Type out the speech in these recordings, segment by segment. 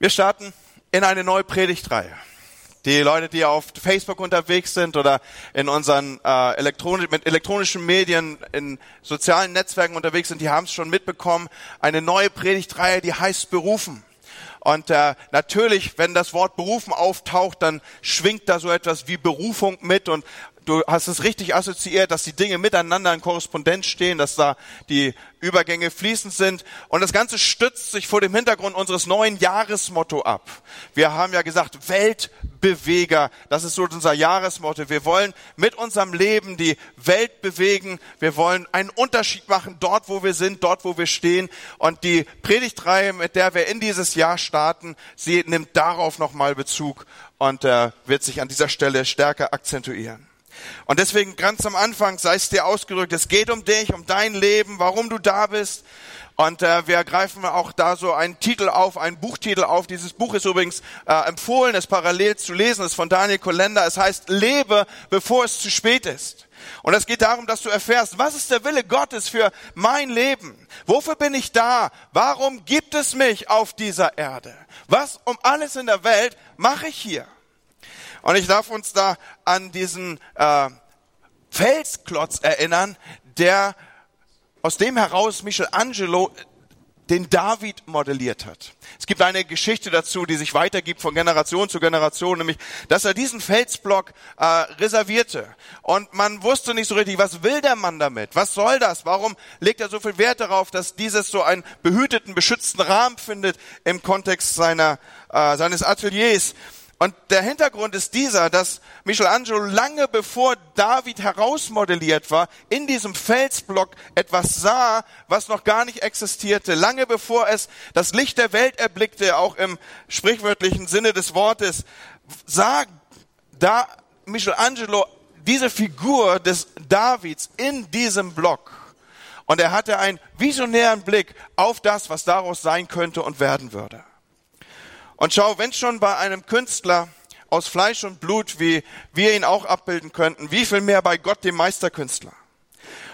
Wir starten in eine neue Predigtreihe. Die Leute, die auf Facebook unterwegs sind oder in unseren äh, elektronisch, mit elektronischen Medien, in sozialen Netzwerken unterwegs sind, die haben es schon mitbekommen. Eine neue Predigtreihe, die heißt Berufen. Und äh, natürlich, wenn das Wort Berufen auftaucht, dann schwingt da so etwas wie Berufung mit. Und du hast es richtig assoziiert, dass die Dinge miteinander in Korrespondenz stehen, dass da die Übergänge fließend sind. Und das Ganze stützt sich vor dem Hintergrund unseres neuen Jahresmotto ab. Wir haben ja gesagt, Weltbeweger, das ist so unser Jahresmotto. Wir wollen mit unserem Leben die Welt bewegen. Wir wollen einen Unterschied machen dort, wo wir sind, dort, wo wir stehen. Und die Predigtreihe, mit der wir in dieses Jahr starten, sie nimmt darauf nochmal Bezug und äh, wird sich an dieser Stelle stärker akzentuieren. Und deswegen ganz am Anfang sei es dir ausgerückt, es geht um dich, um dein Leben, warum du da bist. Und äh, wir greifen auch da so einen Titel auf, einen Buchtitel auf. Dieses Buch ist übrigens äh, empfohlen, es parallel zu lesen, es ist von Daniel Kolender. Es heißt, lebe, bevor es zu spät ist. Und es geht darum, dass du erfährst, was ist der Wille Gottes für mein Leben? Wofür bin ich da? Warum gibt es mich auf dieser Erde? Was um alles in der Welt mache ich hier? Und ich darf uns da an diesen äh, Felsklotz erinnern, der aus dem heraus Michelangelo den David modelliert hat. Es gibt eine Geschichte dazu, die sich weitergibt von Generation zu Generation, nämlich, dass er diesen Felsblock äh, reservierte. Und man wusste nicht so richtig, was will der Mann damit? Was soll das? Warum legt er so viel Wert darauf, dass dieses so einen behüteten, beschützten Rahmen findet im Kontext seiner, äh, seines Ateliers? Und der Hintergrund ist dieser, dass Michelangelo lange bevor David herausmodelliert war, in diesem Felsblock etwas sah, was noch gar nicht existierte. Lange bevor es das Licht der Welt erblickte, auch im sprichwörtlichen Sinne des Wortes, sah da Michelangelo diese Figur des Davids in diesem Block. Und er hatte einen visionären Blick auf das, was daraus sein könnte und werden würde. Und schau, wenn schon bei einem Künstler aus Fleisch und Blut, wie wir ihn auch abbilden könnten, wie viel mehr bei Gott, dem Meisterkünstler.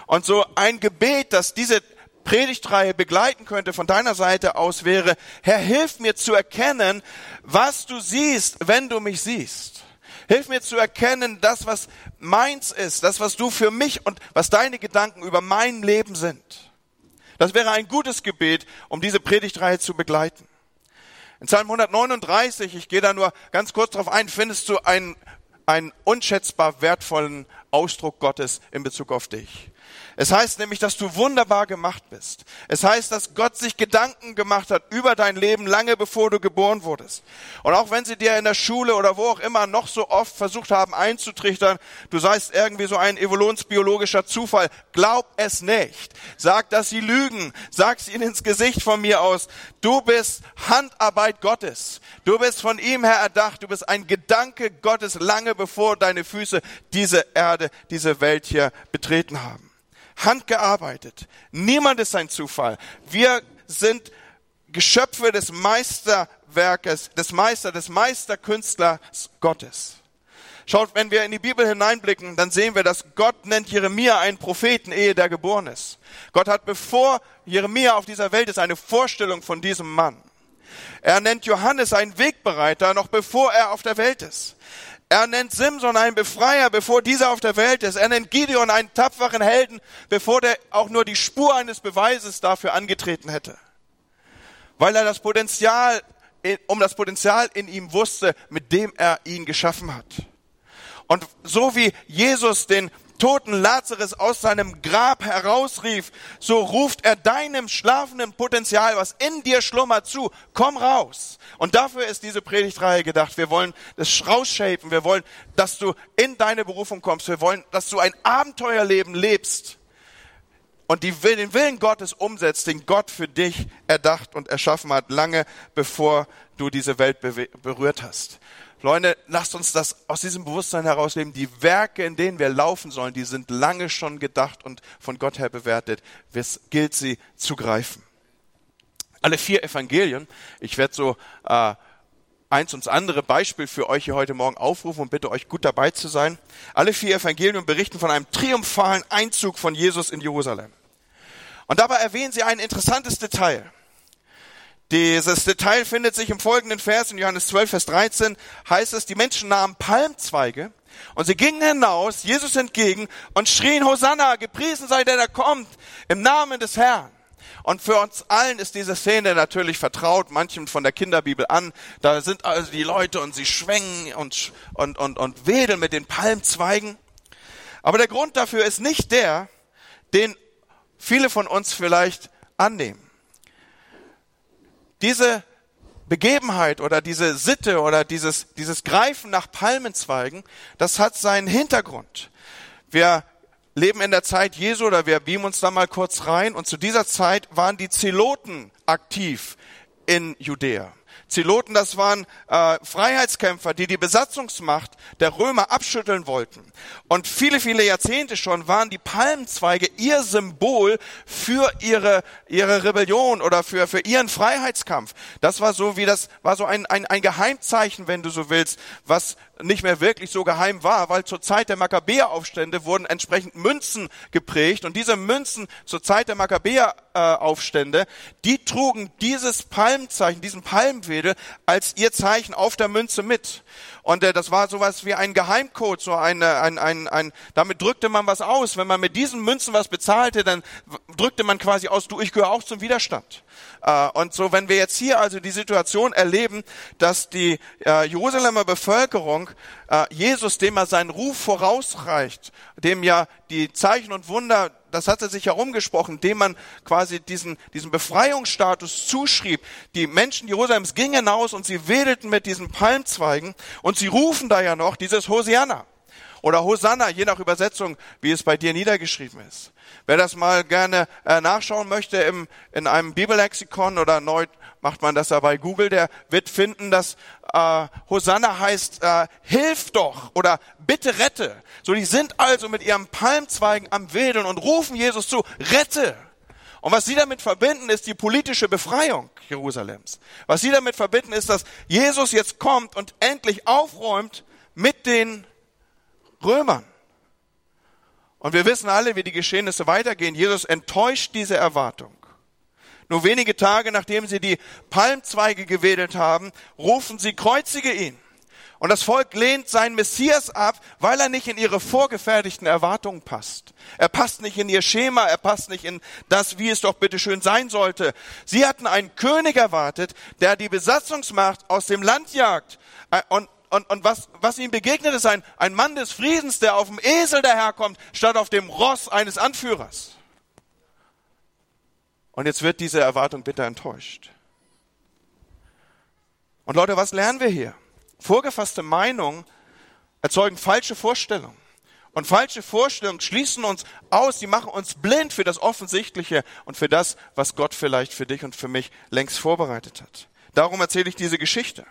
Und so ein Gebet, das diese Predigtreihe begleiten könnte von deiner Seite aus wäre, Herr, hilf mir zu erkennen, was du siehst, wenn du mich siehst. Hilf mir zu erkennen, das, was meins ist, das, was du für mich und was deine Gedanken über mein Leben sind. Das wäre ein gutes Gebet, um diese Predigtreihe zu begleiten. In Psalm 139, ich gehe da nur ganz kurz drauf ein, findest du einen, einen unschätzbar wertvollen Ausdruck Gottes in Bezug auf dich. Es heißt nämlich, dass du wunderbar gemacht bist. Es heißt, dass Gott sich Gedanken gemacht hat über dein Leben lange bevor du geboren wurdest. Und auch wenn sie dir in der Schule oder wo auch immer noch so oft versucht haben einzutrichtern, du seist irgendwie so ein evolutionsbiologischer Zufall, glaub es nicht. Sag, dass sie lügen. Sag es ihnen ins Gesicht von mir aus. Du bist Handarbeit Gottes. Du bist von ihm her erdacht. Du bist ein Gedanke Gottes lange bevor deine Füße diese Erde, diese Welt hier betreten haben handgearbeitet. Niemand ist ein Zufall. Wir sind Geschöpfe des Meisterwerkes, des Meister, des Meisterkünstlers Gottes. Schaut, wenn wir in die Bibel hineinblicken, dann sehen wir, dass Gott nennt Jeremia einen Propheten, ehe der geboren ist. Gott hat, bevor Jeremia auf dieser Welt ist, eine Vorstellung von diesem Mann. Er nennt Johannes einen Wegbereiter, noch bevor er auf der Welt ist. Er nennt Simson einen Befreier, bevor dieser auf der Welt ist. Er nennt Gideon einen tapferen Helden, bevor der auch nur die Spur eines Beweises dafür angetreten hätte. Weil er das Potenzial, um das Potenzial in ihm wusste, mit dem er ihn geschaffen hat. Und so wie Jesus den toten Lazarus aus seinem Grab herausrief, so ruft er deinem schlafenden Potenzial, was in dir schlummert, zu. Komm raus. Und dafür ist diese Predigtreihe gedacht. Wir wollen das rausshapen. Wir wollen, dass du in deine Berufung kommst. Wir wollen, dass du ein Abenteuerleben lebst und die, den Willen Gottes umsetzt, den Gott für dich erdacht und erschaffen hat, lange bevor du diese Welt berührt hast. Leute, lasst uns das aus diesem Bewusstsein herausleben. Die Werke, in denen wir laufen sollen, die sind lange schon gedacht und von Gott her bewertet. Es gilt sie zu greifen. Alle vier Evangelien, ich werde so äh, eins und andere Beispiel für euch hier heute Morgen aufrufen und bitte euch gut dabei zu sein. Alle vier Evangelien berichten von einem triumphalen Einzug von Jesus in Jerusalem. Und dabei erwähnen sie ein interessantes Detail. Dieses Detail findet sich im folgenden Vers in Johannes 12, Vers 13, heißt es, die Menschen nahmen Palmzweige und sie gingen hinaus, Jesus entgegen und schrien, Hosanna, gepriesen sei der, der kommt, im Namen des Herrn. Und für uns allen ist diese Szene natürlich vertraut, manchem von der Kinderbibel an. Da sind also die Leute und sie schwenken und, und, und, und wedeln mit den Palmzweigen. Aber der Grund dafür ist nicht der, den viele von uns vielleicht annehmen. Diese Begebenheit oder diese Sitte oder dieses, dieses Greifen nach Palmenzweigen, das hat seinen Hintergrund. Wir leben in der Zeit Jesu oder wir beamen uns da mal kurz rein und zu dieser Zeit waren die Zeloten aktiv in Judäa. Zeloten, das waren äh, Freiheitskämpfer, die die Besatzungsmacht der Römer abschütteln wollten. Und viele, viele Jahrzehnte schon waren die Palmzweige ihr Symbol für ihre, ihre Rebellion oder für, für ihren Freiheitskampf. Das war so wie das, war so ein, ein, ein Geheimzeichen, wenn du so willst, was nicht mehr wirklich so geheim war, weil zur Zeit der Makkabäeraufstände wurden entsprechend Münzen geprägt und diese Münzen zur Zeit der Makkabäeraufstände, die trugen dieses Palmzeichen, diesen Palmwedel als ihr Zeichen auf der Münze mit. Und äh, das war sowas wie ein Geheimcode, so eine, ein, ein, ein, damit drückte man was aus. Wenn man mit diesen Münzen was bezahlte, dann drückte man quasi aus, du, ich gehöre auch zum Widerstand. Äh, und so, wenn wir jetzt hier also die Situation erleben, dass die äh, Jerusalemer Bevölkerung äh, Jesus, dem er seinen Ruf vorausreicht, dem ja die Zeichen und Wunder das hatte sich herumgesprochen, dem man quasi diesen, diesen Befreiungsstatus zuschrieb. Die Menschen Jerusalems gingen hinaus und sie wedelten mit diesen Palmzweigen und sie rufen da ja noch dieses Hosianna oder Hosanna, je nach Übersetzung, wie es bei dir niedergeschrieben ist. Wer das mal gerne äh, nachschauen möchte im, in einem Bibellexikon oder neu macht man das ja bei Google, der wird finden, dass äh, Hosanna heißt, äh, hilf doch oder bitte rette. So, die sind also mit ihren Palmzweigen am Wedeln und rufen Jesus zu, rette. Und was sie damit verbinden, ist die politische Befreiung Jerusalems. Was sie damit verbinden, ist, dass Jesus jetzt kommt und endlich aufräumt mit den Römern. Und wir wissen alle, wie die Geschehnisse weitergehen. Jesus enttäuscht diese Erwartung. Nur wenige Tage nachdem sie die Palmzweige gewedelt haben, rufen sie, kreuzige ihn. Und das Volk lehnt seinen Messias ab, weil er nicht in ihre vorgefertigten Erwartungen passt. Er passt nicht in ihr Schema, er passt nicht in das, wie es doch bitte schön sein sollte. Sie hatten einen König erwartet, der die Besatzungsmacht aus dem Land jagt. Äh, und, und, und was, was ihm begegnet ist ein, ein Mann des Friedens, der auf dem Esel daherkommt, statt auf dem Ross eines Anführers. Und jetzt wird diese Erwartung bitter enttäuscht. Und Leute, was lernen wir hier? Vorgefasste Meinungen erzeugen falsche Vorstellungen. Und falsche Vorstellungen schließen uns aus, die machen uns blind für das Offensichtliche und für das, was Gott vielleicht für dich und für mich längst vorbereitet hat. Darum erzähle ich diese Geschichte.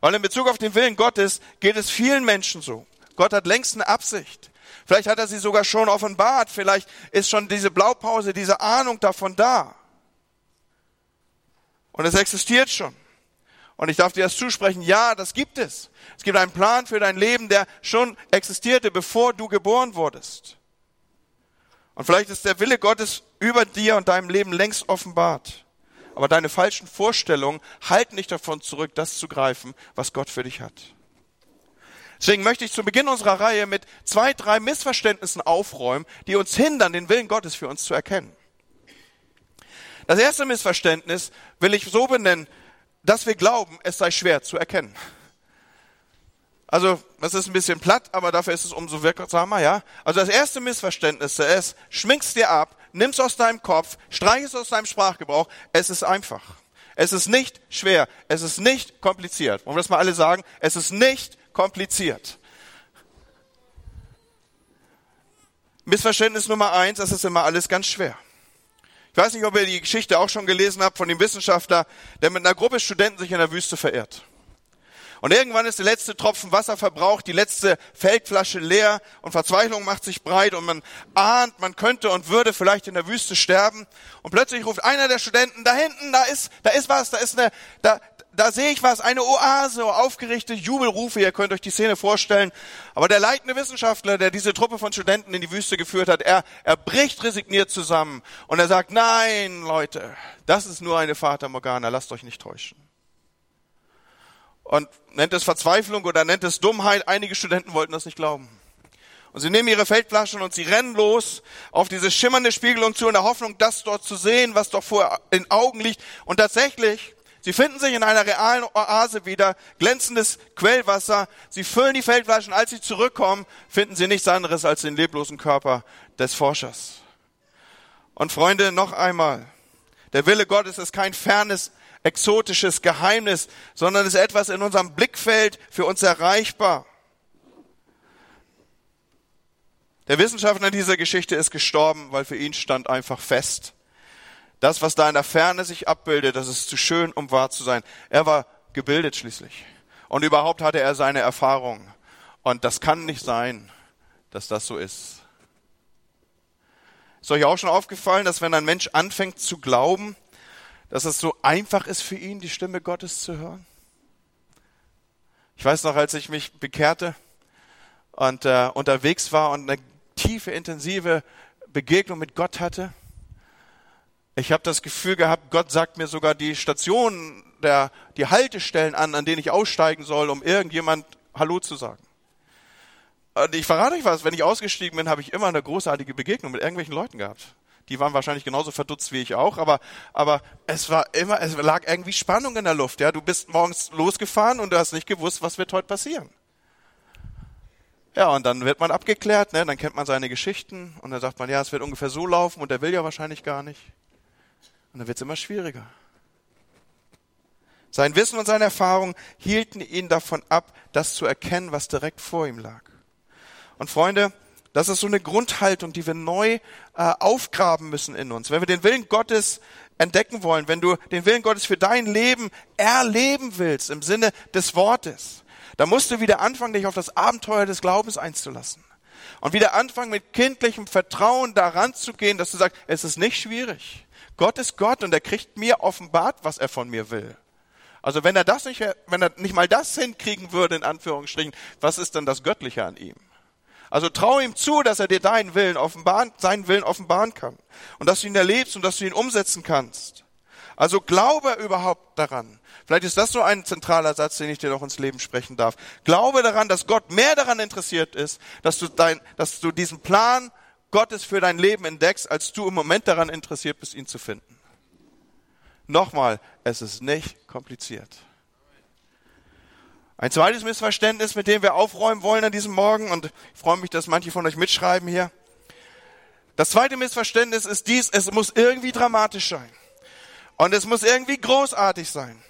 Weil in Bezug auf den Willen Gottes geht es vielen Menschen so. Gott hat längst eine Absicht. Vielleicht hat er sie sogar schon offenbart. Vielleicht ist schon diese Blaupause, diese Ahnung davon da. Und es existiert schon. Und ich darf dir das zusprechen, ja, das gibt es. Es gibt einen Plan für dein Leben, der schon existierte, bevor du geboren wurdest. Und vielleicht ist der Wille Gottes über dir und deinem Leben längst offenbart. Aber deine falschen Vorstellungen halten dich davon zurück, das zu greifen, was Gott für dich hat. Deswegen möchte ich zu Beginn unserer Reihe mit zwei, drei Missverständnissen aufräumen, die uns hindern, den Willen Gottes für uns zu erkennen. Das erste Missverständnis will ich so benennen, dass wir glauben, es sei schwer zu erkennen. Also, das ist ein bisschen platt, aber dafür ist es umso wirksamer, ja? Also, das erste Missverständnis ist, schminkst dir ab, nimmst aus deinem Kopf, streichst aus deinem Sprachgebrauch, es ist einfach. Es ist nicht schwer, es ist nicht kompliziert. Wollen wir das mal alle sagen? Es ist nicht kompliziert. Missverständnis Nummer eins, das ist immer alles ganz schwer. Ich weiß nicht, ob ihr die Geschichte auch schon gelesen habt von dem Wissenschaftler, der mit einer Gruppe Studenten sich in der Wüste verirrt. Und irgendwann ist der letzte Tropfen Wasser verbraucht, die letzte Feldflasche leer und Verzweiflung macht sich breit und man ahnt, man könnte und würde vielleicht in der Wüste sterben. Und plötzlich ruft einer der Studenten, da hinten, da ist, da ist was, da ist eine, da, da sehe ich was, eine Oase, aufgerichtete Jubelrufe, ihr könnt euch die Szene vorstellen. Aber der leitende Wissenschaftler, der diese Truppe von Studenten in die Wüste geführt hat, er, er bricht resigniert zusammen und er sagt, nein, Leute, das ist nur eine Fata Morgana, lasst euch nicht täuschen. Und nennt es Verzweiflung oder nennt es Dummheit, einige Studenten wollten das nicht glauben. Und sie nehmen ihre Feldflaschen und sie rennen los auf diese schimmernde Spiegelung zu in der Hoffnung, das dort zu sehen, was doch vor den Augen liegt. Und tatsächlich, sie finden sich in einer realen Oase wieder, glänzendes Quellwasser. Sie füllen die Feldflaschen. Als sie zurückkommen, finden sie nichts anderes als den leblosen Körper des Forschers. Und Freunde, noch einmal. Der Wille Gottes ist kein fernes, exotisches Geheimnis, sondern ist etwas in unserem Blickfeld für uns erreichbar. Der Wissenschaftler dieser Geschichte ist gestorben, weil für ihn stand einfach fest, das, was da in der Ferne sich abbildet, das ist zu schön, um wahr zu sein. Er war gebildet schließlich. Und überhaupt hatte er seine Erfahrung. Und das kann nicht sein, dass das so ist. Ist euch auch schon aufgefallen, dass wenn ein Mensch anfängt zu glauben, dass es so einfach ist für ihn, die Stimme Gottes zu hören? Ich weiß noch, als ich mich bekehrte und äh, unterwegs war und eine tiefe, intensive Begegnung mit Gott hatte. Ich habe das Gefühl gehabt, Gott sagt mir sogar die Stationen, der, die Haltestellen an, an denen ich aussteigen soll, um irgendjemand Hallo zu sagen. Und ich verrate euch was, wenn ich ausgestiegen bin, habe ich immer eine großartige Begegnung mit irgendwelchen Leuten gehabt. Die waren wahrscheinlich genauso verdutzt wie ich auch, aber, aber es war immer, es lag irgendwie Spannung in der Luft, ja. Du bist morgens losgefahren und du hast nicht gewusst, was wird heute passieren. Ja, und dann wird man abgeklärt, ne? dann kennt man seine Geschichten und dann sagt man, ja, es wird ungefähr so laufen und der will ja wahrscheinlich gar nicht. Und dann wird es immer schwieriger. Sein Wissen und seine Erfahrung hielten ihn davon ab, das zu erkennen, was direkt vor ihm lag. Und Freunde, das ist so eine Grundhaltung, die wir neu äh, aufgraben müssen in uns. Wenn wir den Willen Gottes entdecken wollen, wenn du den Willen Gottes für dein Leben erleben willst, im Sinne des Wortes, da musst du wieder anfangen, dich auf das Abenteuer des Glaubens einzulassen. Und wieder anfangen, mit kindlichem Vertrauen daran zu gehen, dass du sagst, es ist nicht schwierig. Gott ist Gott und er kriegt mir offenbart, was er von mir will. Also wenn er das nicht, wenn er nicht mal das hinkriegen würde, in Anführungsstrichen, was ist denn das Göttliche an ihm? Also trau ihm zu, dass er dir deinen Willen offenbaren, seinen Willen offenbaren kann. Und dass du ihn erlebst und dass du ihn umsetzen kannst. Also glaube überhaupt daran. Vielleicht ist das so ein zentraler Satz, den ich dir noch ins Leben sprechen darf. Glaube daran, dass Gott mehr daran interessiert ist, dass du, dein, dass du diesen Plan Gottes für dein Leben entdeckst, als du im Moment daran interessiert bist, ihn zu finden. Nochmal, es ist nicht kompliziert. Ein zweites Missverständnis, mit dem wir aufräumen wollen an diesem Morgen, und ich freue mich, dass manche von euch mitschreiben hier. Das zweite Missverständnis ist dies, es muss irgendwie dramatisch sein. Und es muss irgendwie großartig sein.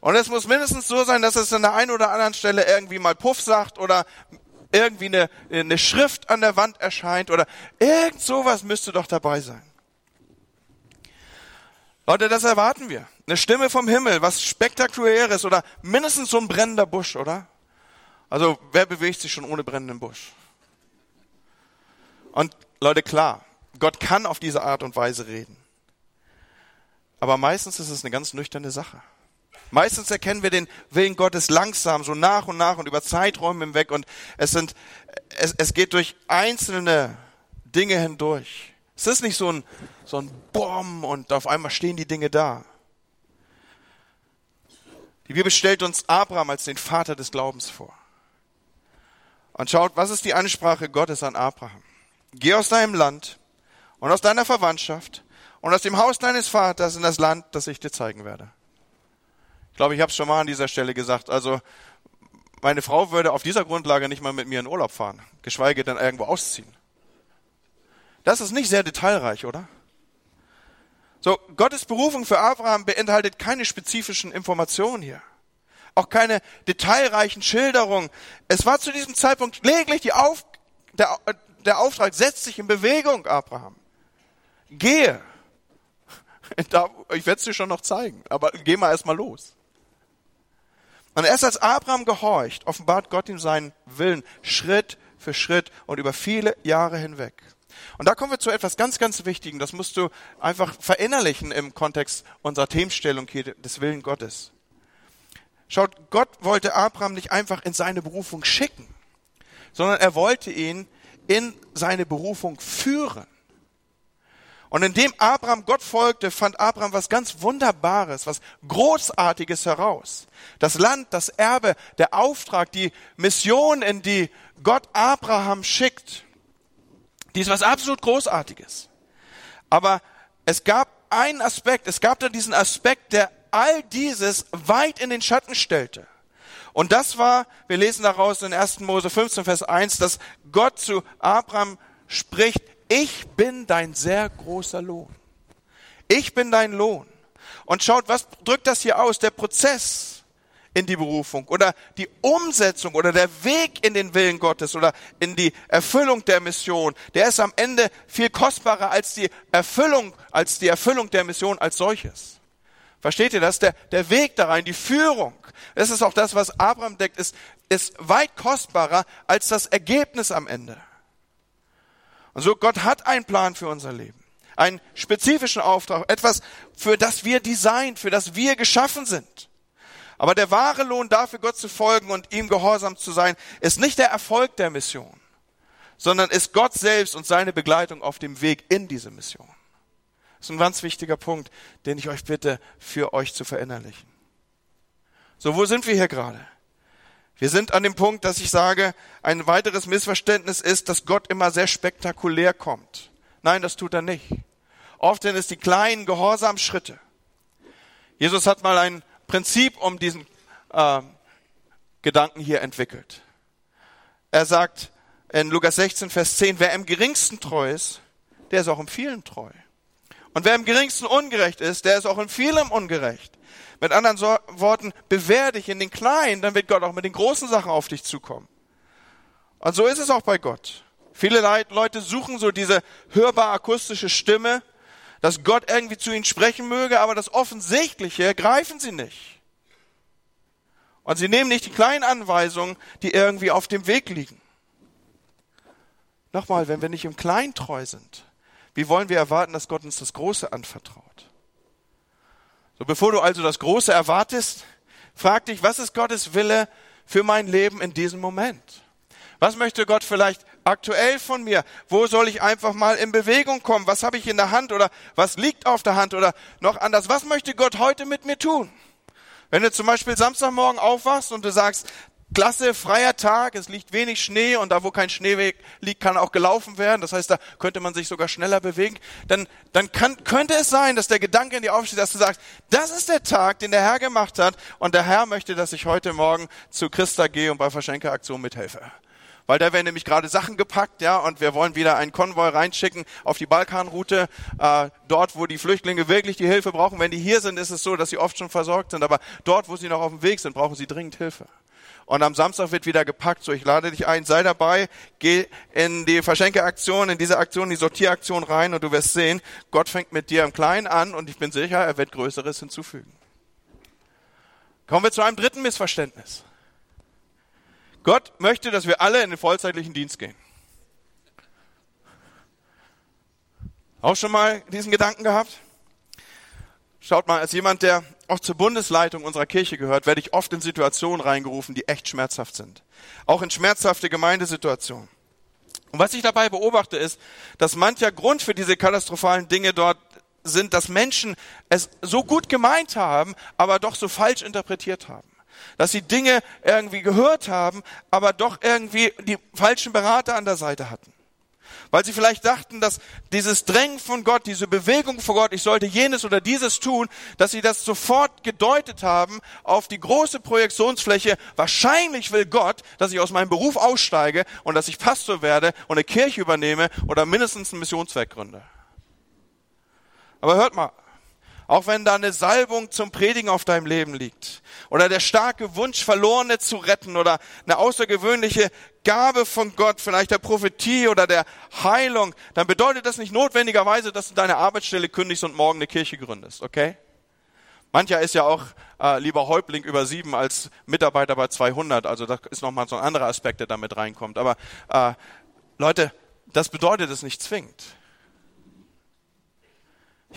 Und es muss mindestens so sein, dass es an der einen oder anderen Stelle irgendwie mal Puff sagt oder irgendwie eine, eine Schrift an der Wand erscheint oder irgend sowas müsste doch dabei sein. Leute, das erwarten wir. Eine Stimme vom Himmel, was spektakuläres oder mindestens so ein brennender Busch, oder? Also, wer bewegt sich schon ohne brennenden Busch? Und Leute, klar, Gott kann auf diese Art und Weise reden. Aber meistens ist es eine ganz nüchterne Sache. Meistens erkennen wir den Willen Gottes langsam, so nach und nach und über Zeiträume hinweg und es sind, es, es geht durch einzelne Dinge hindurch. Es ist nicht so ein, so ein Bomb und auf einmal stehen die Dinge da. Die Bibel stellt uns Abraham als den Vater des Glaubens vor. Und schaut, was ist die Ansprache Gottes an Abraham? Geh aus deinem Land und aus deiner Verwandtschaft und aus dem Haus deines Vaters in das Land, das ich dir zeigen werde. Ich glaube, ich habe es schon mal an dieser Stelle gesagt. Also meine Frau würde auf dieser Grundlage nicht mal mit mir in Urlaub fahren, geschweige denn irgendwo ausziehen. Das ist nicht sehr detailreich, oder? So, Gottes Berufung für Abraham beinhaltet keine spezifischen Informationen hier. Auch keine detailreichen Schilderungen. Es war zu diesem Zeitpunkt lediglich die Auf, der, der Auftrag, setzt sich in Bewegung, Abraham. Gehe. Ich werde es dir schon noch zeigen, aber geh mal erstmal los. Und erst als Abraham gehorcht, offenbart Gott ihm seinen Willen Schritt für Schritt und über viele Jahre hinweg. Und da kommen wir zu etwas ganz, ganz Wichtigen. Das musst du einfach verinnerlichen im Kontext unserer Themenstellung hier des Willen Gottes. Schaut, Gott wollte Abraham nicht einfach in seine Berufung schicken, sondern er wollte ihn in seine Berufung führen. Und indem Abraham Gott folgte, fand Abraham was ganz Wunderbares, was Großartiges heraus. Das Land, das Erbe, der Auftrag, die Mission, in die Gott Abraham schickt, die ist was absolut Großartiges. Aber es gab einen Aspekt, es gab da diesen Aspekt, der all dieses weit in den Schatten stellte. Und das war, wir lesen daraus in 1. Mose 15, Vers 1, dass Gott zu Abraham spricht, ich bin dein sehr großer Lohn. Ich bin dein Lohn. Und schaut, was drückt das hier aus? Der Prozess in die Berufung oder die Umsetzung oder der Weg in den Willen Gottes oder in die Erfüllung der Mission, der ist am Ende viel kostbarer als die Erfüllung, als die Erfüllung der Mission als solches. Versteht ihr das? Der, der Weg da rein, die Führung, das ist auch das, was Abraham deckt, ist, ist weit kostbarer als das Ergebnis am Ende. Und so, Gott hat einen Plan für unser Leben. Einen spezifischen Auftrag, etwas, für das wir designt, für das wir geschaffen sind. Aber der wahre Lohn dafür, Gott zu folgen und ihm gehorsam zu sein, ist nicht der Erfolg der Mission, sondern ist Gott selbst und seine Begleitung auf dem Weg in diese Mission. Das ist ein ganz wichtiger Punkt, den ich euch bitte, für euch zu verinnerlichen. So, wo sind wir hier gerade? Wir sind an dem Punkt, dass ich sage, ein weiteres Missverständnis ist, dass Gott immer sehr spektakulär kommt. Nein, das tut er nicht. Oft sind es die kleinen Gehorsamschritte. Jesus hat mal ein Prinzip um diesen äh, Gedanken hier entwickelt. Er sagt in Lukas 16, Vers 10, wer im geringsten treu ist, der ist auch im vielen treu. Und wer im geringsten ungerecht ist, der ist auch in vielem ungerecht. Mit anderen so Worten, bewähr dich in den Kleinen, dann wird Gott auch mit den großen Sachen auf dich zukommen. Und so ist es auch bei Gott. Viele Leute suchen so diese hörbar akustische Stimme, dass Gott irgendwie zu ihnen sprechen möge, aber das Offensichtliche greifen sie nicht. Und sie nehmen nicht die kleinen Anweisungen, die irgendwie auf dem Weg liegen. Nochmal, wenn wir nicht im Kleinen treu sind, wie wollen wir erwarten, dass Gott uns das Große anvertraut? So, bevor du also das Große erwartest, frag dich, was ist Gottes Wille für mein Leben in diesem Moment? Was möchte Gott vielleicht aktuell von mir? Wo soll ich einfach mal in Bewegung kommen? Was habe ich in der Hand oder was liegt auf der Hand oder noch anders? Was möchte Gott heute mit mir tun? Wenn du zum Beispiel Samstagmorgen aufwachst und du sagst, klasse, freier Tag, es liegt wenig Schnee und da, wo kein Schnee liegt, kann auch gelaufen werden. Das heißt, da könnte man sich sogar schneller bewegen. Dann, dann kann, könnte es sein, dass der Gedanke in dir aufsteht, dass du sagst, das ist der Tag, den der Herr gemacht hat und der Herr möchte, dass ich heute Morgen zu Christa gehe und bei Verschenkeaktion mithelfe. Weil da werden nämlich gerade Sachen gepackt, ja, und wir wollen wieder einen Konvoi reinschicken auf die Balkanroute, äh, dort, wo die Flüchtlinge wirklich die Hilfe brauchen. Wenn die hier sind, ist es so, dass sie oft schon versorgt sind, aber dort, wo sie noch auf dem Weg sind, brauchen sie dringend Hilfe. Und am Samstag wird wieder gepackt. So, ich lade dich ein, sei dabei, geh in die Verschenkeaktion, in diese Aktion, die Sortieraktion rein und du wirst sehen, Gott fängt mit dir im Kleinen an und ich bin sicher, er wird Größeres hinzufügen. Kommen wir zu einem dritten Missverständnis. Gott möchte, dass wir alle in den vollzeitlichen Dienst gehen. Auch schon mal diesen Gedanken gehabt? Schaut mal, als jemand, der auch zur Bundesleitung unserer Kirche gehört, werde ich oft in Situationen reingerufen, die echt schmerzhaft sind. Auch in schmerzhafte Gemeindesituationen. Und was ich dabei beobachte, ist, dass mancher Grund für diese katastrophalen Dinge dort sind, dass Menschen es so gut gemeint haben, aber doch so falsch interpretiert haben. Dass sie Dinge irgendwie gehört haben, aber doch irgendwie die falschen Berater an der Seite hatten weil sie vielleicht dachten, dass dieses Drängen von Gott, diese Bewegung vor Gott, ich sollte jenes oder dieses tun, dass sie das sofort gedeutet haben auf die große Projektionsfläche. Wahrscheinlich will Gott, dass ich aus meinem Beruf aussteige und dass ich Pastor werde und eine Kirche übernehme oder mindestens einen Missionswerk gründe. Aber hört mal, auch wenn da eine Salbung zum Predigen auf deinem Leben liegt oder der starke Wunsch, Verlorene zu retten oder eine außergewöhnliche Gabe von Gott, vielleicht der Prophetie oder der Heilung, dann bedeutet das nicht notwendigerweise, dass du deine Arbeitsstelle kündigst und morgen eine Kirche gründest, okay? Mancher ist ja auch äh, lieber Häuptling über sieben als Mitarbeiter bei 200, also das ist nochmal so ein anderer Aspekt, der damit reinkommt. Aber äh, Leute, das bedeutet es nicht zwingend.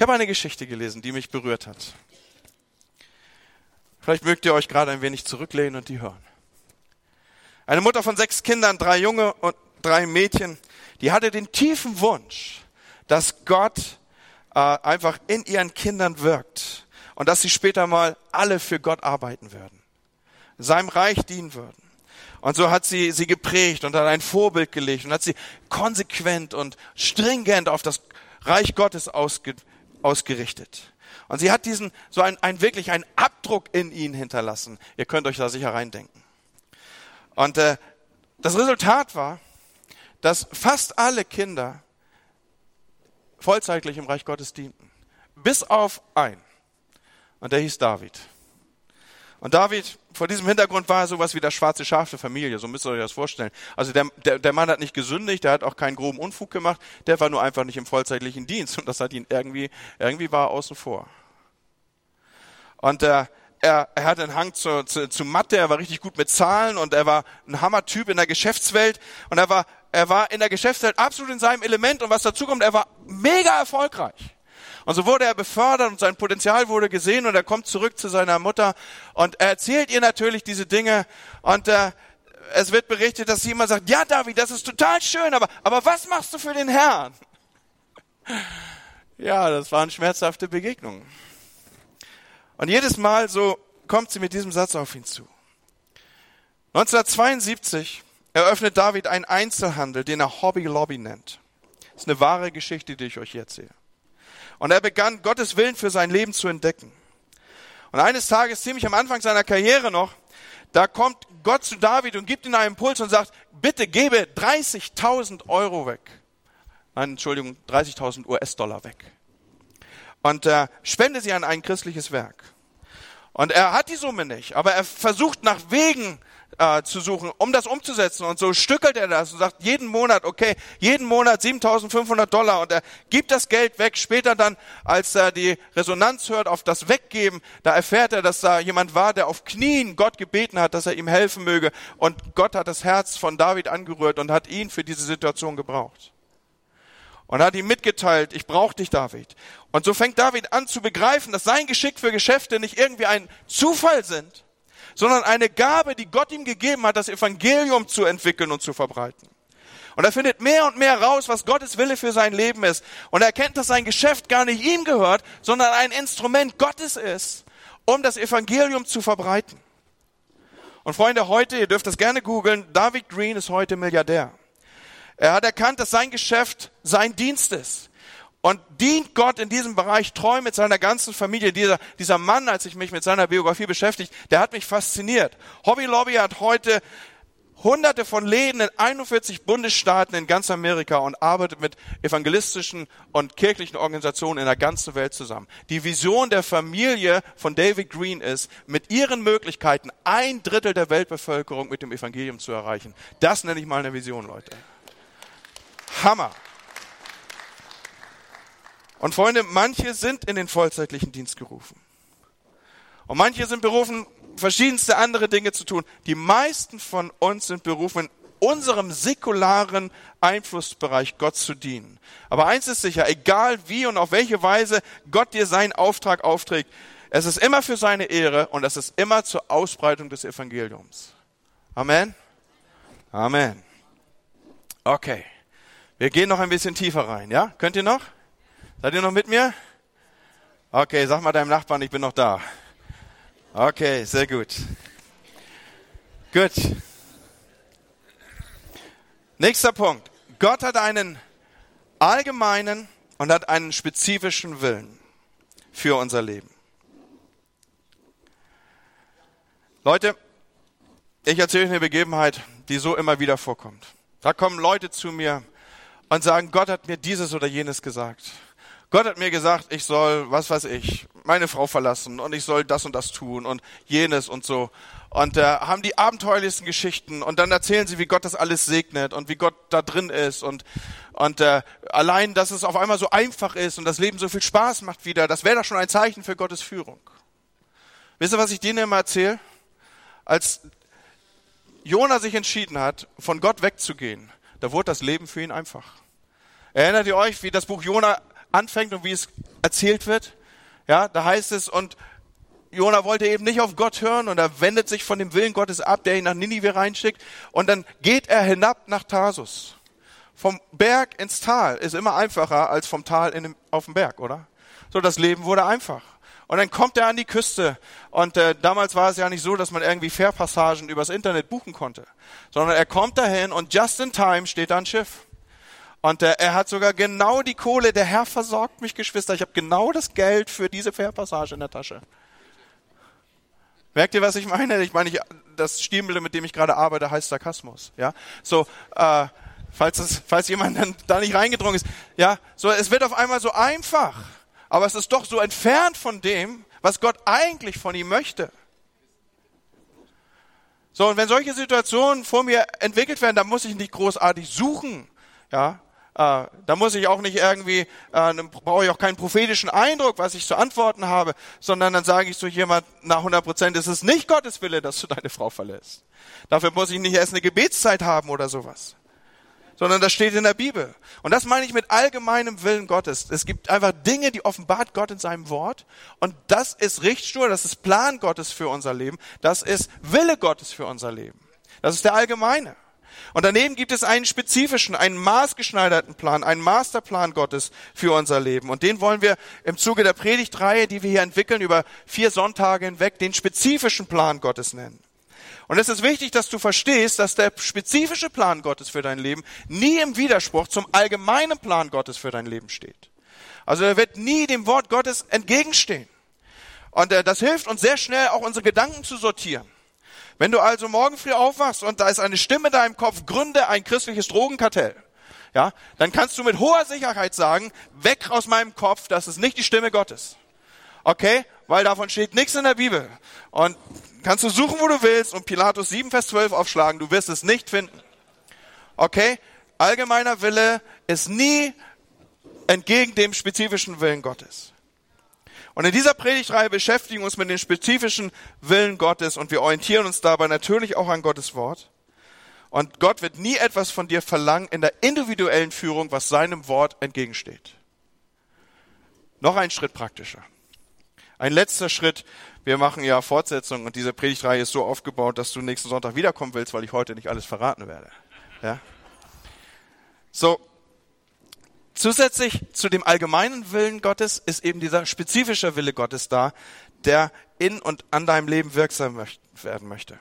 Ich habe eine Geschichte gelesen, die mich berührt hat. Vielleicht mögt ihr euch gerade ein wenig zurücklehnen und die hören. Eine Mutter von sechs Kindern, drei Junge und drei Mädchen, die hatte den tiefen Wunsch, dass Gott äh, einfach in ihren Kindern wirkt und dass sie später mal alle für Gott arbeiten würden, seinem Reich dienen würden. Und so hat sie sie geprägt und hat ein Vorbild gelegt und hat sie konsequent und stringent auf das Reich Gottes ausge, ausgerichtet. Und sie hat diesen, so ein, ein wirklich einen Abdruck in ihn hinterlassen. Ihr könnt euch da sicher reindenken. Und äh, das Resultat war, dass fast alle Kinder vollzeitlich im Reich Gottes dienten. Bis auf ein. Und der hieß David. Und David, vor diesem Hintergrund war er sowas wie das schwarze Schaf der Familie, so müsst ihr euch das vorstellen. Also der, der, der Mann hat nicht gesündigt, der hat auch keinen groben Unfug gemacht, der war nur einfach nicht im vollzeitlichen Dienst und das hat ihn irgendwie, irgendwie war er außen vor. Und äh, er, er hatte einen Hang zu, zu, zu Mathe, er war richtig gut mit Zahlen und er war ein Hammertyp in der Geschäftswelt und er war, er war in der Geschäftswelt absolut in seinem Element und was dazu kommt, er war mega erfolgreich. Und so wurde er befördert und sein Potenzial wurde gesehen und er kommt zurück zu seiner Mutter und er erzählt ihr natürlich diese Dinge und äh, es wird berichtet, dass sie immer sagt, ja David, das ist total schön, aber, aber was machst du für den Herrn? Ja, das waren schmerzhafte Begegnungen. Und jedes Mal so kommt sie mit diesem Satz auf ihn zu. 1972 eröffnet David einen Einzelhandel, den er Hobby Lobby nennt. Das ist eine wahre Geschichte, die ich euch hier erzähle. Und er begann, Gottes Willen für sein Leben zu entdecken. Und eines Tages, ziemlich am Anfang seiner Karriere noch, da kommt Gott zu David und gibt ihm einen Impuls und sagt, bitte gebe 30.000 Euro weg. Nein, Entschuldigung, 30.000 US-Dollar weg. Und äh, spende sie an ein christliches Werk. Und er hat die Summe nicht, aber er versucht nach Wegen äh, zu suchen, um das umzusetzen. Und so stückelt er das und sagt jeden Monat, okay, jeden Monat 7.500 Dollar. Und er gibt das Geld weg. Später dann, als er die Resonanz hört auf das Weggeben, da erfährt er, dass da jemand war, der auf Knien Gott gebeten hat, dass er ihm helfen möge. Und Gott hat das Herz von David angerührt und hat ihn für diese Situation gebraucht. Und hat ihm mitgeteilt, ich brauche dich, David. Und so fängt David an zu begreifen, dass sein Geschick für Geschäfte nicht irgendwie ein Zufall sind, sondern eine Gabe, die Gott ihm gegeben hat, das Evangelium zu entwickeln und zu verbreiten. Und er findet mehr und mehr raus, was Gottes Wille für sein Leben ist. Und er erkennt, dass sein Geschäft gar nicht ihm gehört, sondern ein Instrument Gottes ist, um das Evangelium zu verbreiten. Und Freunde, heute, ihr dürft das gerne googeln, David Green ist heute Milliardär. Er hat erkannt, dass sein Geschäft sein Dienst ist und dient Gott in diesem Bereich treu mit seiner ganzen Familie. Dieser, dieser Mann, als ich mich mit seiner Biografie beschäftigt, der hat mich fasziniert. Hobby Lobby hat heute hunderte von Läden in 41 Bundesstaaten in ganz Amerika und arbeitet mit evangelistischen und kirchlichen Organisationen in der ganzen Welt zusammen. Die Vision der Familie von David Green ist, mit ihren Möglichkeiten ein Drittel der Weltbevölkerung mit dem Evangelium zu erreichen. Das nenne ich mal eine Vision, Leute. Hammer. Und Freunde, manche sind in den vollzeitlichen Dienst gerufen. Und manche sind berufen, verschiedenste andere Dinge zu tun. Die meisten von uns sind berufen, in unserem säkularen Einflussbereich Gott zu dienen. Aber eins ist sicher, egal wie und auf welche Weise Gott dir seinen Auftrag aufträgt, es ist immer für seine Ehre und es ist immer zur Ausbreitung des Evangeliums. Amen. Amen. Okay. Wir gehen noch ein bisschen tiefer rein, ja? Könnt ihr noch? Seid ihr noch mit mir? Okay, sag mal deinem Nachbarn, ich bin noch da. Okay, sehr gut. Gut. Nächster Punkt. Gott hat einen allgemeinen und hat einen spezifischen Willen für unser Leben. Leute, ich erzähle euch eine Begebenheit, die so immer wieder vorkommt. Da kommen Leute zu mir und sagen, Gott hat mir dieses oder jenes gesagt. Gott hat mir gesagt, ich soll, was weiß ich, meine Frau verlassen und ich soll das und das tun und jenes und so. Und äh, haben die abenteuerlichsten Geschichten und dann erzählen sie, wie Gott das alles segnet und wie Gott da drin ist und und äh, allein, dass es auf einmal so einfach ist und das Leben so viel Spaß macht wieder, das wäre doch schon ein Zeichen für Gottes Führung. Wisst ihr, was ich denen immer erzähle? Als Jona sich entschieden hat, von Gott wegzugehen, da wurde das Leben für ihn einfach. Erinnert ihr euch, wie das Buch Jona anfängt und wie es erzählt wird. Ja, da heißt es, und Jona wollte eben nicht auf Gott hören und er wendet sich von dem Willen Gottes ab, der ihn nach Ninive reinschickt. Und dann geht er hinab nach Tarsus. Vom Berg ins Tal ist immer einfacher als vom Tal dem, auf dem Berg, oder? So, das Leben wurde einfach. Und dann kommt er an die Küste. Und äh, damals war es ja nicht so, dass man irgendwie Fährpassagen übers Internet buchen konnte, sondern er kommt dahin und just in time steht da ein Schiff. Und äh, er hat sogar genau die Kohle. Der Herr versorgt mich, Geschwister. Ich habe genau das Geld für diese Fährpassage in der Tasche. Merkt ihr, was ich meine? Ich meine, ich, das Stilmittel, mit dem ich gerade arbeite, heißt Sarkasmus. Ja, so. Äh, falls, es, falls jemand dann da nicht reingedrungen ist. Ja, so, es wird auf einmal so einfach. Aber es ist doch so entfernt von dem, was Gott eigentlich von ihm möchte. So, und wenn solche Situationen vor mir entwickelt werden, dann muss ich nicht großartig suchen. Ja, äh, da muss ich auch nicht irgendwie, äh, brauche ich auch keinen prophetischen Eindruck, was ich zu antworten habe, sondern dann sage ich so jemand nach 100 Prozent, es ist nicht Gottes Wille, dass du deine Frau verlässt. Dafür muss ich nicht erst eine Gebetszeit haben oder sowas sondern das steht in der Bibel. Und das meine ich mit allgemeinem Willen Gottes. Es gibt einfach Dinge, die offenbart Gott in seinem Wort. Und das ist Richtschnur, das ist Plan Gottes für unser Leben. Das ist Wille Gottes für unser Leben. Das ist der allgemeine. Und daneben gibt es einen spezifischen, einen maßgeschneiderten Plan, einen Masterplan Gottes für unser Leben. Und den wollen wir im Zuge der Predigtreihe, die wir hier entwickeln, über vier Sonntage hinweg, den spezifischen Plan Gottes nennen. Und es ist wichtig, dass du verstehst, dass der spezifische Plan Gottes für dein Leben nie im Widerspruch zum allgemeinen Plan Gottes für dein Leben steht. Also er wird nie dem Wort Gottes entgegenstehen. Und äh, das hilft uns sehr schnell, auch unsere Gedanken zu sortieren. Wenn du also morgen früh aufwachst und da ist eine Stimme in deinem Kopf, gründe ein christliches Drogenkartell, ja, dann kannst du mit hoher Sicherheit sagen, weg aus meinem Kopf, das ist nicht die Stimme Gottes. Okay? Weil davon steht nichts in der Bibel. Und kannst du suchen, wo du willst und Pilatus 7, Vers 12 aufschlagen, du wirst es nicht finden. Okay? Allgemeiner Wille ist nie entgegen dem spezifischen Willen Gottes. Und in dieser Predigtreihe beschäftigen wir uns mit dem spezifischen Willen Gottes und wir orientieren uns dabei natürlich auch an Gottes Wort. Und Gott wird nie etwas von dir verlangen in der individuellen Führung, was seinem Wort entgegensteht. Noch ein Schritt praktischer. Ein letzter Schritt. Wir machen ja Fortsetzung und diese Predigtreihe ist so aufgebaut, dass du nächsten Sonntag wiederkommen willst, weil ich heute nicht alles verraten werde. Ja? So, Zusätzlich zu dem allgemeinen Willen Gottes ist eben dieser spezifische Wille Gottes da, der in und an deinem Leben wirksam werden möchte.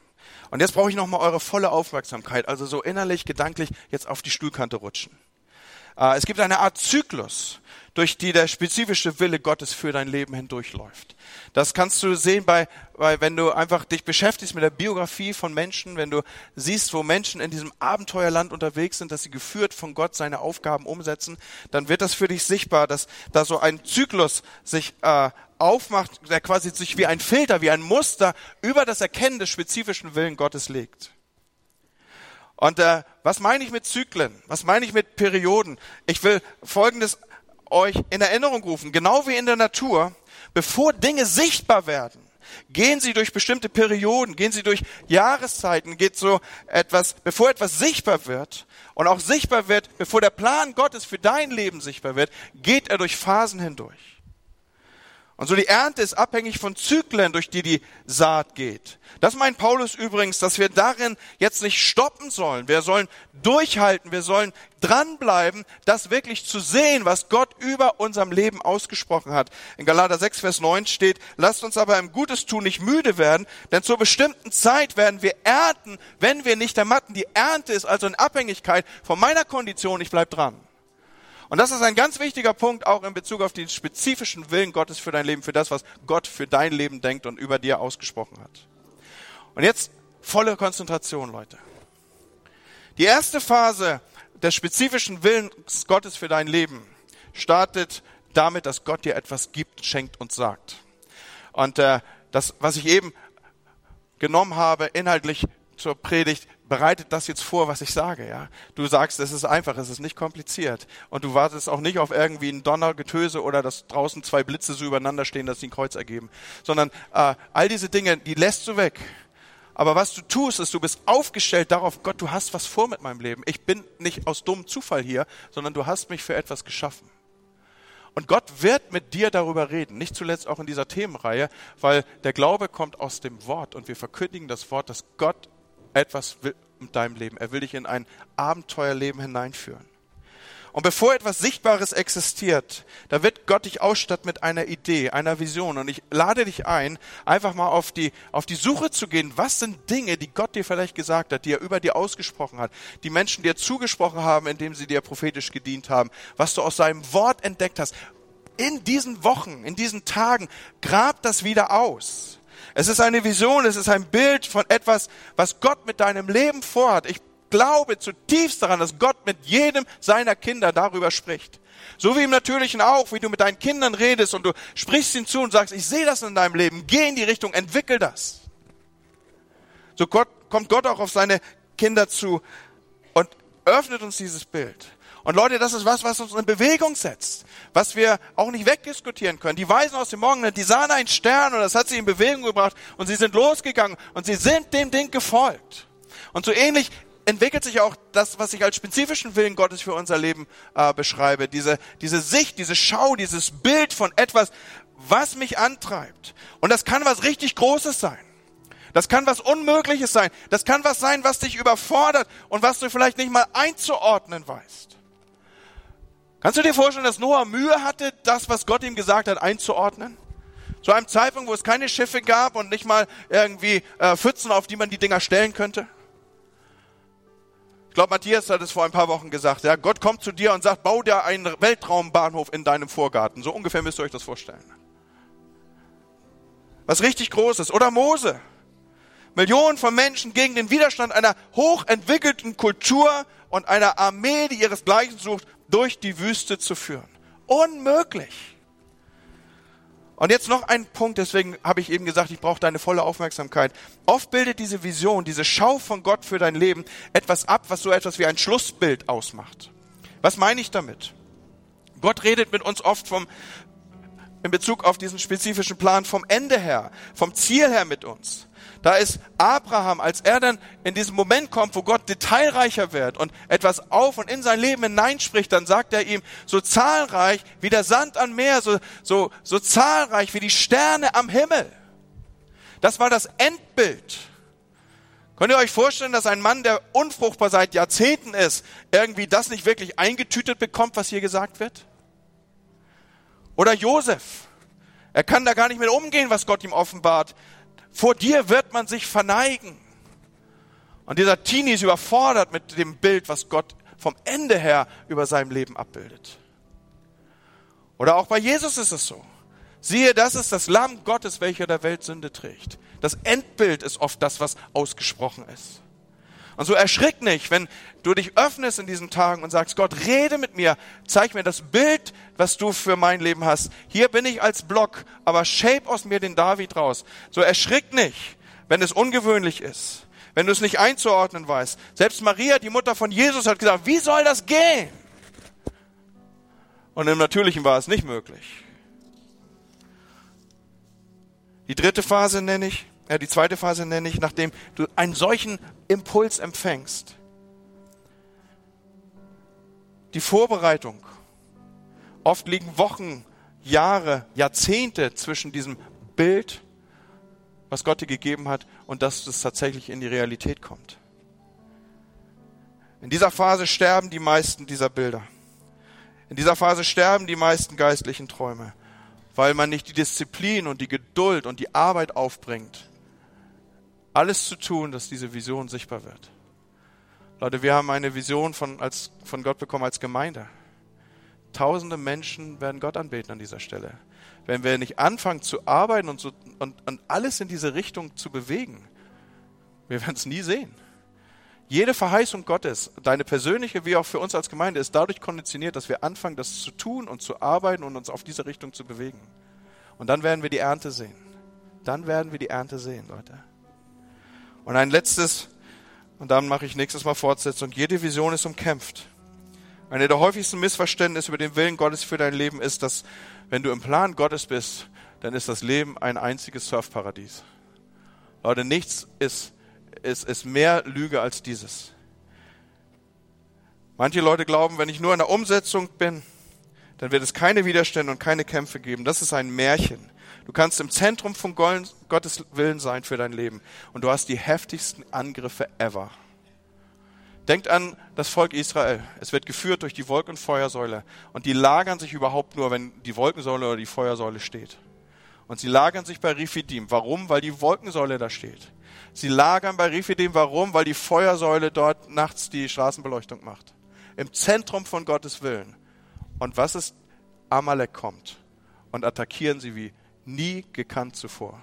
Und jetzt brauche ich nochmal eure volle Aufmerksamkeit, also so innerlich, gedanklich jetzt auf die Stuhlkante rutschen. Äh, es gibt eine Art Zyklus, durch die der spezifische Wille Gottes für dein Leben hindurchläuft. Das kannst du sehen bei, bei, wenn du einfach dich beschäftigst mit der Biografie von Menschen, wenn du siehst, wo Menschen in diesem Abenteuerland unterwegs sind, dass sie geführt von Gott seine Aufgaben umsetzen, dann wird das für dich sichtbar, dass da so ein Zyklus sich äh, aufmacht, der quasi sich wie ein Filter, wie ein Muster über das Erkennen des spezifischen Willen Gottes legt. Und äh, was meine ich mit Zyklen? Was meine ich mit Perioden? Ich will Folgendes euch in Erinnerung rufen. Genau wie in der Natur, bevor Dinge sichtbar werden, gehen sie durch bestimmte Perioden, gehen sie durch Jahreszeiten, geht so etwas, bevor etwas sichtbar wird und auch sichtbar wird, bevor der Plan Gottes für dein Leben sichtbar wird, geht er durch Phasen hindurch. Und so die Ernte ist abhängig von Zyklen, durch die die Saat geht. Das meint Paulus übrigens, dass wir darin jetzt nicht stoppen sollen. Wir sollen durchhalten, wir sollen dranbleiben, das wirklich zu sehen, was Gott über unserem Leben ausgesprochen hat. In Galater 6, Vers 9 steht, lasst uns aber im Gutes tun nicht müde werden, denn zur bestimmten Zeit werden wir ernten, wenn wir nicht ermatten. Die Ernte ist also in Abhängigkeit von meiner Kondition, ich bleib dran. Und das ist ein ganz wichtiger Punkt auch in Bezug auf den spezifischen Willen Gottes für dein Leben, für das, was Gott für dein Leben denkt und über dir ausgesprochen hat. Und jetzt volle Konzentration, Leute. Die erste Phase des spezifischen Willens Gottes für dein Leben startet damit, dass Gott dir etwas gibt, schenkt und sagt. Und äh, das, was ich eben genommen habe, inhaltlich zur Predigt, bereitet das jetzt vor, was ich sage, ja. Du sagst, es ist einfach, es ist nicht kompliziert. Und du wartest auch nicht auf irgendwie ein Donnergetöse oder dass draußen zwei Blitze so übereinander stehen, dass sie ein Kreuz ergeben. Sondern äh, all diese Dinge, die lässt du weg. Aber was du tust, ist, du bist aufgestellt darauf, Gott, du hast was vor mit meinem Leben. Ich bin nicht aus dummem Zufall hier, sondern du hast mich für etwas geschaffen. Und Gott wird mit dir darüber reden, nicht zuletzt auch in dieser Themenreihe, weil der Glaube kommt aus dem Wort und wir verkündigen das Wort, dass Gott etwas will mit deinem Leben. Er will dich in ein Abenteuerleben hineinführen. Und bevor etwas Sichtbares existiert, da wird Gott dich ausstatten mit einer Idee, einer Vision. Und ich lade dich ein, einfach mal auf die, auf die Suche zu gehen. Was sind Dinge, die Gott dir vielleicht gesagt hat, die er über dir ausgesprochen hat, die Menschen dir zugesprochen haben, indem sie dir prophetisch gedient haben, was du aus seinem Wort entdeckt hast. In diesen Wochen, in diesen Tagen, grab das wieder aus. Es ist eine Vision, es ist ein Bild von etwas, was Gott mit deinem Leben vorhat. Ich glaube zutiefst daran, dass Gott mit jedem seiner Kinder darüber spricht. So wie im Natürlichen auch, wie du mit deinen Kindern redest und du sprichst ihnen zu und sagst, ich sehe das in deinem Leben, geh in die Richtung, entwickel das. So Gott, kommt Gott auch auf seine Kinder zu und öffnet uns dieses Bild. Und Leute, das ist was, was uns in Bewegung setzt, was wir auch nicht wegdiskutieren können. Die Weisen aus dem Morgen, die sahen einen Stern und das hat sie in Bewegung gebracht und sie sind losgegangen und sie sind dem Ding gefolgt. Und so ähnlich entwickelt sich auch das, was ich als spezifischen Willen Gottes für unser Leben äh, beschreibe. Diese, diese Sicht, diese Schau, dieses Bild von etwas, was mich antreibt. Und das kann was richtig Großes sein. Das kann was Unmögliches sein. Das kann was sein, was dich überfordert und was du vielleicht nicht mal einzuordnen weißt. Kannst du dir vorstellen, dass Noah Mühe hatte, das, was Gott ihm gesagt hat, einzuordnen? Zu einem Zeitpunkt, wo es keine Schiffe gab und nicht mal irgendwie äh, Pfützen, auf die man die Dinger stellen könnte? Ich glaube, Matthias hat es vor ein paar Wochen gesagt. Ja, Gott kommt zu dir und sagt, bau dir einen Weltraumbahnhof in deinem Vorgarten. So ungefähr müsst ihr euch das vorstellen. Was richtig Großes. Oder Mose. Millionen von Menschen gegen den Widerstand einer hochentwickelten Kultur und einer Armee, die ihresgleichen sucht, durch die Wüste zu führen. Unmöglich. Und jetzt noch ein Punkt, deswegen habe ich eben gesagt, ich brauche deine volle Aufmerksamkeit. Oft bildet diese Vision, diese Schau von Gott für dein Leben etwas ab, was so etwas wie ein Schlussbild ausmacht. Was meine ich damit? Gott redet mit uns oft vom, in Bezug auf diesen spezifischen Plan vom Ende her, vom Ziel her mit uns. Da ist Abraham, als er dann in diesen Moment kommt, wo Gott detailreicher wird und etwas auf und in sein Leben hineinspricht, dann sagt er ihm, so zahlreich wie der Sand am Meer, so, so, so zahlreich wie die Sterne am Himmel. Das war das Endbild. Könnt ihr euch vorstellen, dass ein Mann, der unfruchtbar seit Jahrzehnten ist, irgendwie das nicht wirklich eingetütet bekommt, was hier gesagt wird? Oder Josef. Er kann da gar nicht mit umgehen, was Gott ihm offenbart. Vor dir wird man sich verneigen. Und dieser Teenie ist überfordert mit dem Bild, was Gott vom Ende her über seinem Leben abbildet. Oder auch bei Jesus ist es so. Siehe, das ist das Lamm Gottes, welcher der Welt Sünde trägt. Das Endbild ist oft das, was ausgesprochen ist. So erschrick nicht, wenn du dich öffnest in diesen Tagen und sagst, Gott, rede mit mir, zeig mir das Bild, was du für mein Leben hast. Hier bin ich als Block, aber shape aus mir den David raus. So erschrick nicht, wenn es ungewöhnlich ist, wenn du es nicht einzuordnen weißt. Selbst Maria, die Mutter von Jesus, hat gesagt, wie soll das gehen? Und im Natürlichen war es nicht möglich. Die dritte Phase nenne ich, ja, die zweite Phase nenne ich, nachdem du einen solchen Impuls empfängst. Die Vorbereitung. Oft liegen Wochen, Jahre, Jahrzehnte zwischen diesem Bild, was Gott dir gegeben hat, und dass es tatsächlich in die Realität kommt. In dieser Phase sterben die meisten dieser Bilder. In dieser Phase sterben die meisten geistlichen Träume, weil man nicht die Disziplin und die Geduld und die Arbeit aufbringt, alles zu tun, dass diese Vision sichtbar wird. Leute, wir haben eine Vision von, als, von Gott bekommen als Gemeinde. Tausende Menschen werden Gott anbeten an dieser Stelle. Wenn wir nicht anfangen zu arbeiten und, so, und, und alles in diese Richtung zu bewegen, wir werden es nie sehen. Jede Verheißung Gottes, deine persönliche wie auch für uns als Gemeinde, ist dadurch konditioniert, dass wir anfangen, das zu tun und zu arbeiten und uns auf diese Richtung zu bewegen. Und dann werden wir die Ernte sehen. Dann werden wir die Ernte sehen, Leute. Und ein letztes, und dann mache ich nächstes Mal Fortsetzung. Jede Vision ist umkämpft. Eine der häufigsten Missverständnisse über den Willen Gottes für dein Leben ist, dass wenn du im Plan Gottes bist, dann ist das Leben ein einziges Surfparadies. Leute, nichts ist, ist, ist mehr Lüge als dieses. Manche Leute glauben, wenn ich nur in der Umsetzung bin, dann wird es keine Widerstände und keine Kämpfe geben. Das ist ein Märchen. Du kannst im Zentrum von Gottes Willen sein für dein Leben und du hast die heftigsten Angriffe ever. Denkt an das Volk Israel. Es wird geführt durch die Wolken- und Feuersäule und die lagern sich überhaupt nur, wenn die Wolkensäule oder die Feuersäule steht. Und sie lagern sich bei Rifidim. Warum? Weil die Wolkensäule da steht. Sie lagern bei Rifidim. Warum? Weil die Feuersäule dort nachts die Straßenbeleuchtung macht. Im Zentrum von Gottes Willen. Und was ist? Amalek kommt und attackieren sie wie nie gekannt zuvor.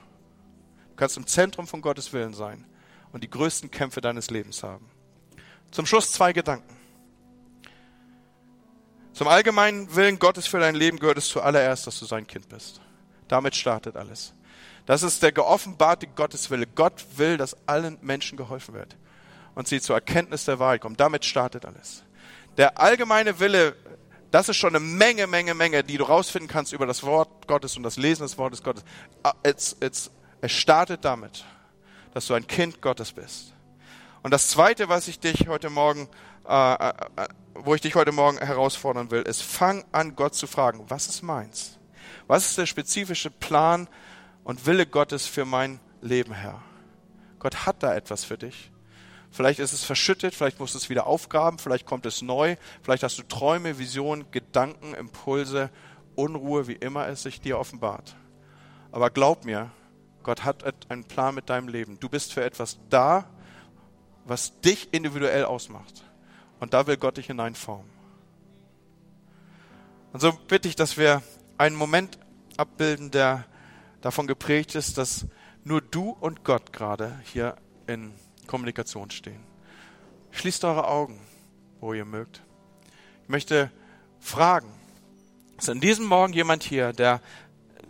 Du kannst im Zentrum von Gottes Willen sein und die größten Kämpfe deines Lebens haben. Zum Schluss zwei Gedanken. Zum allgemeinen Willen Gottes für dein Leben gehört es zuallererst, dass du sein Kind bist. Damit startet alles. Das ist der geoffenbarte Gotteswille. Gott will, dass allen Menschen geholfen wird und sie zur Erkenntnis der Wahrheit kommen. Damit startet alles. Der allgemeine Wille das ist schon eine Menge, Menge, Menge, die du rausfinden kannst über das Wort Gottes und das Lesen des Wortes Gottes. Ah, es, es, es startet damit, dass du ein Kind Gottes bist. Und das Zweite, was ich dich heute Morgen, äh, äh, äh, wo ich dich heute Morgen herausfordern will, ist, fang an, Gott zu fragen, was ist meins? Was ist der spezifische Plan und Wille Gottes für mein Leben, Herr? Gott hat da etwas für dich. Vielleicht ist es verschüttet, vielleicht musst du es wieder aufgraben, vielleicht kommt es neu, vielleicht hast du Träume, Visionen, Gedanken, Impulse, Unruhe, wie immer es sich dir offenbart. Aber glaub mir, Gott hat einen Plan mit deinem Leben. Du bist für etwas da, was dich individuell ausmacht. Und da will Gott dich hineinformen. Und so bitte ich, dass wir einen Moment abbilden, der davon geprägt ist, dass nur du und Gott gerade hier in Kommunikation stehen. Schließt eure Augen, wo ihr mögt. Ich möchte fragen, ist an diesem Morgen jemand hier, der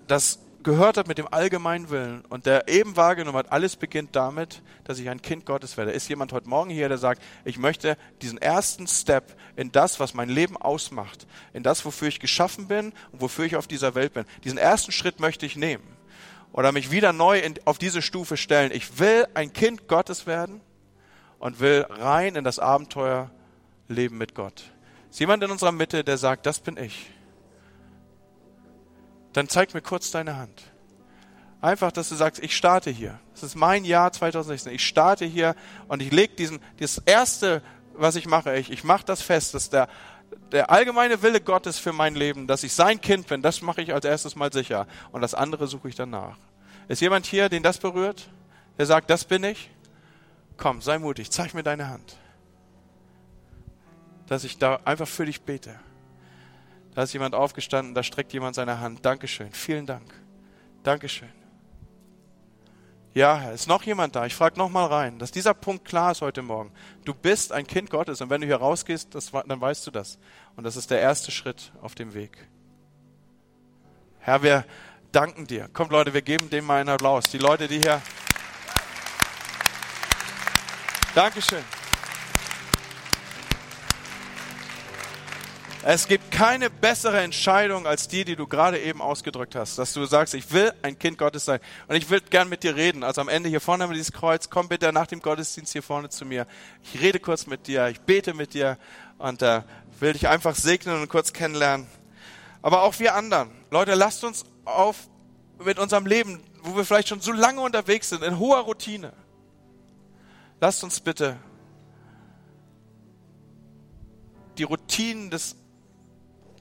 das gehört hat mit dem allgemeinen Willen und der eben wahrgenommen hat, alles beginnt damit, dass ich ein Kind Gottes werde. Ist jemand heute Morgen hier, der sagt, ich möchte diesen ersten Step in das, was mein Leben ausmacht, in das, wofür ich geschaffen bin und wofür ich auf dieser Welt bin. Diesen ersten Schritt möchte ich nehmen oder mich wieder neu in, auf diese Stufe stellen. Ich will ein Kind Gottes werden und will rein in das Abenteuer leben mit Gott. Ist jemand in unserer Mitte, der sagt, das bin ich? Dann zeig mir kurz deine Hand. Einfach, dass du sagst, ich starte hier. Das ist mein Jahr 2016. Ich starte hier und ich lege diesen, das erste, was ich mache, ich, ich mache das fest, dass der der allgemeine Wille Gottes für mein Leben, dass ich sein Kind bin, das mache ich als erstes mal sicher. Und das andere suche ich danach. Ist jemand hier, den das berührt? Der sagt, das bin ich? Komm, sei mutig, zeig mir deine Hand. Dass ich da einfach für dich bete. Da ist jemand aufgestanden, da streckt jemand seine Hand. Dankeschön, vielen Dank. Dankeschön. Ja, ist noch jemand da? Ich frage noch mal rein, dass dieser Punkt klar ist heute Morgen. Du bist ein Kind Gottes und wenn du hier rausgehst, das, dann weißt du das. Und das ist der erste Schritt auf dem Weg. Herr, wir danken dir. Kommt Leute, wir geben dem mal einen Applaus. Die Leute, die hier. Dankeschön. Es gibt keine bessere Entscheidung als die, die du gerade eben ausgedrückt hast, dass du sagst, ich will ein Kind Gottes sein und ich will gern mit dir reden. Also am Ende hier vorne haben wir dieses Kreuz, komm bitte nach dem Gottesdienst hier vorne zu mir. Ich rede kurz mit dir, ich bete mit dir und äh, will dich einfach segnen und kurz kennenlernen. Aber auch wir anderen, Leute, lasst uns auf mit unserem Leben, wo wir vielleicht schon so lange unterwegs sind, in hoher Routine. Lasst uns bitte die Routinen des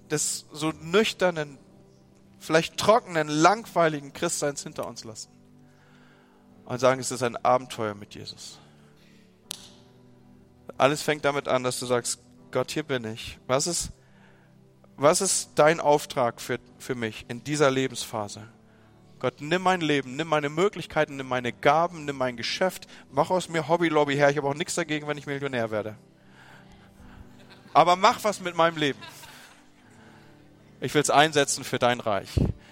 des so nüchternen, vielleicht trockenen, langweiligen Christseins hinter uns lassen und sagen, es ist ein Abenteuer mit Jesus. Alles fängt damit an, dass du sagst, Gott, hier bin ich. Was ist, was ist dein Auftrag für, für mich in dieser Lebensphase? Gott, nimm mein Leben, nimm meine Möglichkeiten, nimm meine Gaben, nimm mein Geschäft, mach aus mir Hobby-Lobby her. Ich habe auch nichts dagegen, wenn ich Millionär werde. Aber mach was mit meinem Leben. Ich will es einsetzen für dein Reich.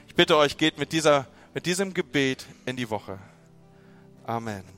Ich bitte euch, geht mit, dieser, mit diesem Gebet in die Woche. Amen.